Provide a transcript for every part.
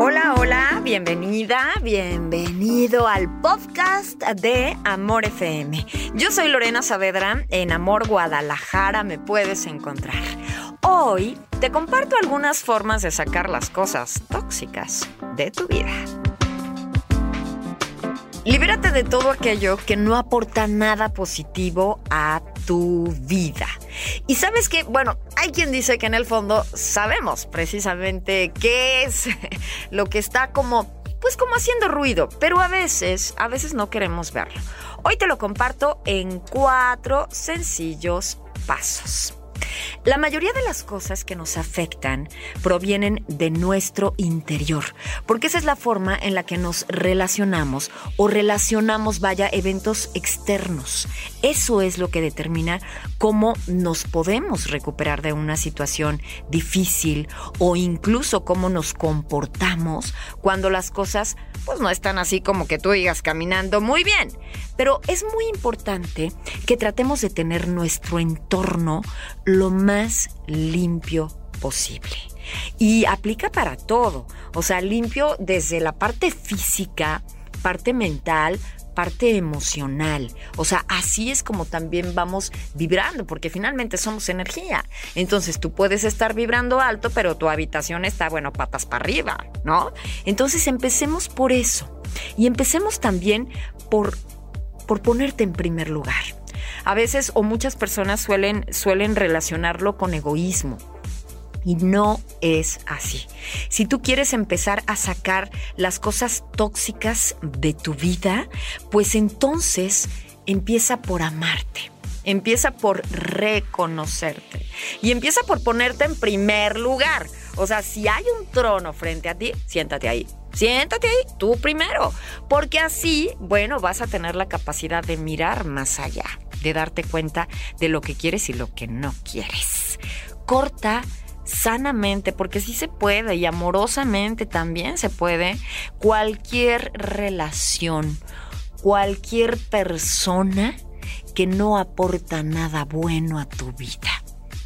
Hola, hola, bienvenida, bienvenido al podcast de Amor FM. Yo soy Lorena Saavedra, en Amor Guadalajara me puedes encontrar. Hoy te comparto algunas formas de sacar las cosas tóxicas de tu vida. Libérate de todo aquello que no aporta nada positivo a tu vida. Y sabes que, bueno, hay quien dice que en el fondo sabemos precisamente qué es lo que está como pues como haciendo ruido, pero a veces, a veces no queremos verlo. Hoy te lo comparto en cuatro sencillos pasos. La mayoría de las cosas que nos afectan provienen de nuestro interior, porque esa es la forma en la que nos relacionamos o relacionamos, vaya, eventos externos. Eso es lo que determina cómo nos podemos recuperar de una situación difícil o incluso cómo nos comportamos cuando las cosas pues no están así como que tú digas caminando muy bien. Pero es muy importante que tratemos de tener nuestro entorno lo más limpio posible. Y aplica para todo. O sea, limpio desde la parte física, parte mental, parte emocional. O sea, así es como también vamos vibrando, porque finalmente somos energía. Entonces tú puedes estar vibrando alto, pero tu habitación está, bueno, patas para arriba, ¿no? Entonces empecemos por eso. Y empecemos también por, por ponerte en primer lugar. A veces o muchas personas suelen, suelen relacionarlo con egoísmo. Y no es así. Si tú quieres empezar a sacar las cosas tóxicas de tu vida, pues entonces empieza por amarte. Empieza por reconocerte. Y empieza por ponerte en primer lugar. O sea, si hay un trono frente a ti, siéntate ahí. Siéntate ahí, tú primero. Porque así, bueno, vas a tener la capacidad de mirar más allá, de darte cuenta de lo que quieres y lo que no quieres. Corta sanamente, porque sí se puede y amorosamente también se puede, cualquier relación, cualquier persona que no aporta nada bueno a tu vida.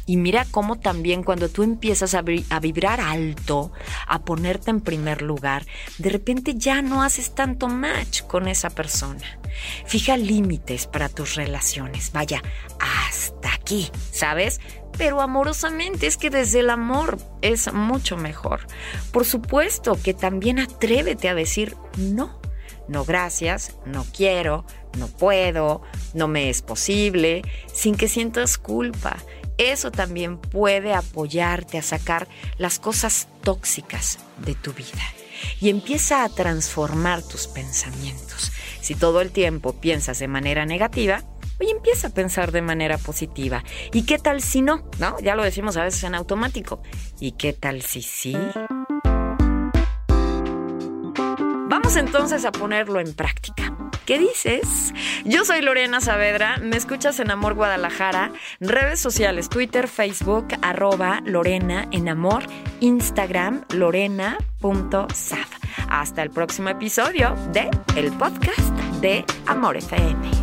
Y mira cómo también cuando tú empiezas a, vibrar alto, a ponerte en primer lugar, de repente ya no haces tanto match con esa persona. Fija límites para tus relaciones. Vaya, hasta aquí, ¿sabes? Pero amorosamente es que desde el amor es mucho mejor. Por supuesto que también atrévete a decir no. No gracias, no quiero, no puedo, no me es posible, sin que sientas culpa eso también puede apoyarte a sacar las cosas tóxicas de tu vida y empieza a transformar tus pensamientos. Si todo el tiempo piensas de manera negativa, hoy empieza a pensar de manera positiva. ¿Y qué tal si no? ¿No? Ya lo decimos a veces en automático. ¿Y qué tal si sí? Vamos entonces a ponerlo en práctica. ¿Qué dices? Yo soy Lorena Saavedra, me escuchas en Amor Guadalajara, redes sociales, Twitter, Facebook, arroba Lorena en Amor, Instagram, lorena.saf. Hasta el próximo episodio de el podcast de Amor FM.